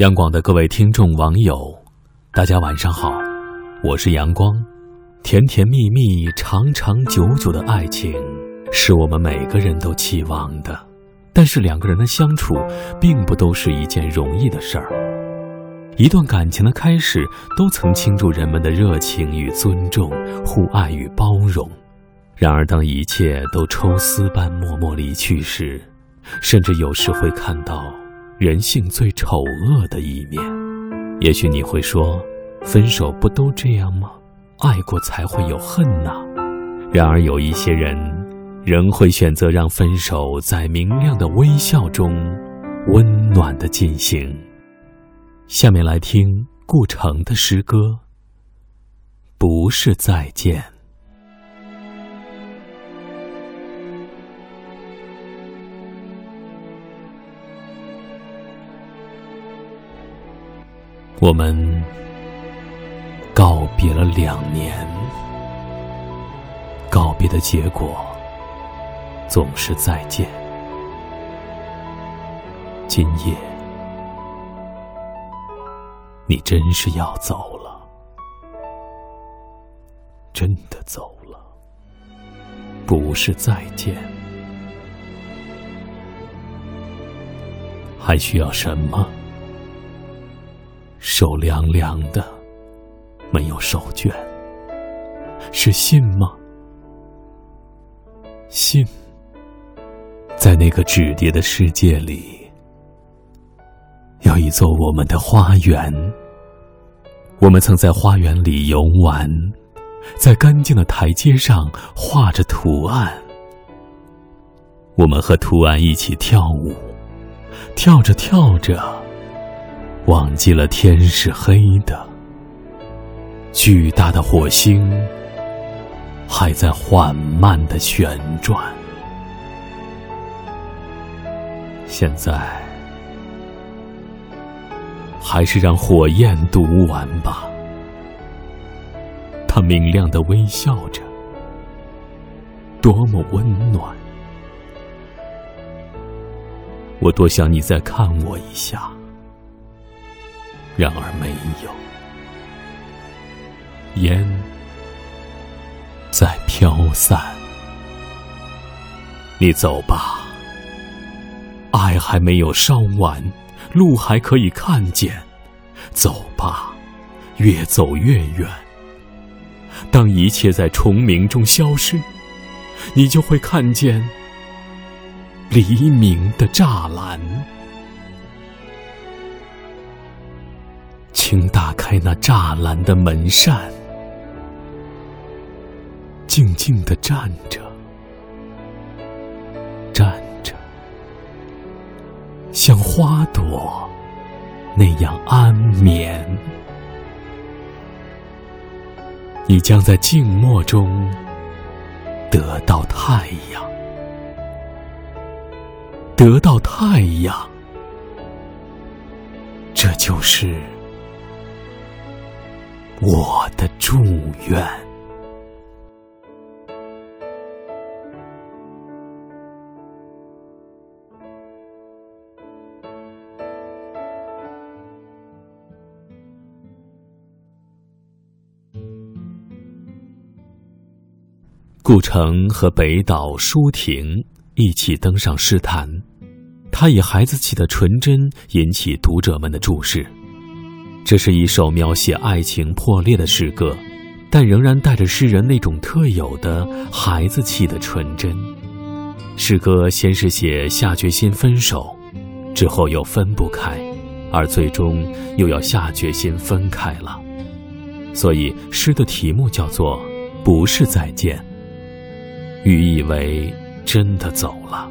央广的各位听众网友，大家晚上好，我是阳光。甜甜蜜蜜、长长久久的爱情，是我们每个人都期望的。但是两个人的相处，并不都是一件容易的事儿。一段感情的开始，都曾倾注人们的热情与尊重、互爱与包容。然而，当一切都抽丝般默默离去时，甚至有时会看到。人性最丑恶的一面，也许你会说，分手不都这样吗？爱过才会有恨呐。然而有一些人，仍会选择让分手在明亮的微笑中，温暖的进行。下面来听顾城的诗歌，不是再见。我们告别了两年，告别的结果总是再见。今夜，你真是要走了，真的走了，不是再见，还需要什么？手凉凉的，没有手绢，是信吗？信，在那个纸叠的世界里，有一座我们的花园。我们曾在花园里游玩，在干净的台阶上画着图案。我们和图案一起跳舞，跳着跳着。忘记了天是黑的，巨大的火星还在缓慢的旋转。现在，还是让火焰读完吧。它明亮的微笑着，多么温暖！我多想你再看我一下。然而没有，烟在飘散。你走吧，爱还没有烧完，路还可以看见。走吧，越走越远。当一切在虫鸣中消失，你就会看见黎明的栅栏。请打开那栅栏的门扇，静静的站着，站着，像花朵那样安眠。你将在静默中得到太阳，得到太阳，这就是。我的祝愿。顾城和北岛、舒婷一起登上诗坛，他以孩子气的纯真引起读者们的注视。这是一首描写爱情破裂的诗歌，但仍然带着诗人那种特有的孩子气的纯真。诗歌先是写下决心分手，之后又分不开，而最终又要下决心分开了。所以诗的题目叫做《不是再见》，寓意为真的走了。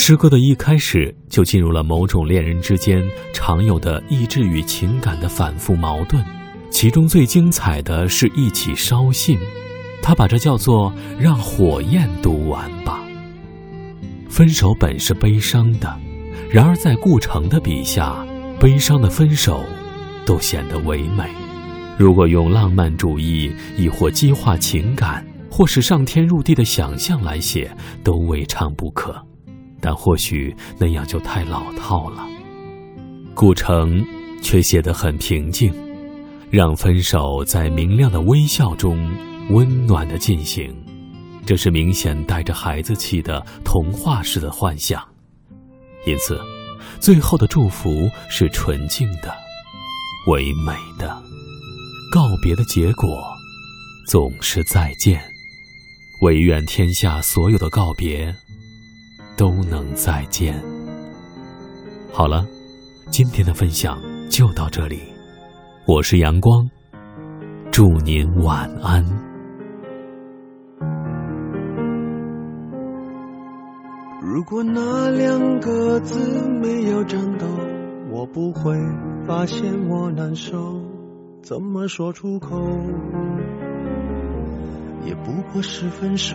诗歌的一开始就进入了某种恋人之间常有的意志与情感的反复矛盾，其中最精彩的是一起烧信，他把这叫做“让火焰读完吧”。分手本是悲伤的，然而在顾城的笔下，悲伤的分手都显得唯美。如果用浪漫主义，亦或激化情感，或是上天入地的想象来写，都未尝不可。但或许那样就太老套了。顾城却写得很平静，让分手在明亮的微笑中温暖的进行。这是明显带着孩子气的童话式的幻想，因此，最后的祝福是纯净的、唯美的。告别的结果总是再见，唯愿天下所有的告别都能再见。好了，今天的分享就到这里，我是阳光，祝您晚安。如果那两个字没有颤抖，我不会发现我难受。怎么说出口，也不过是分手。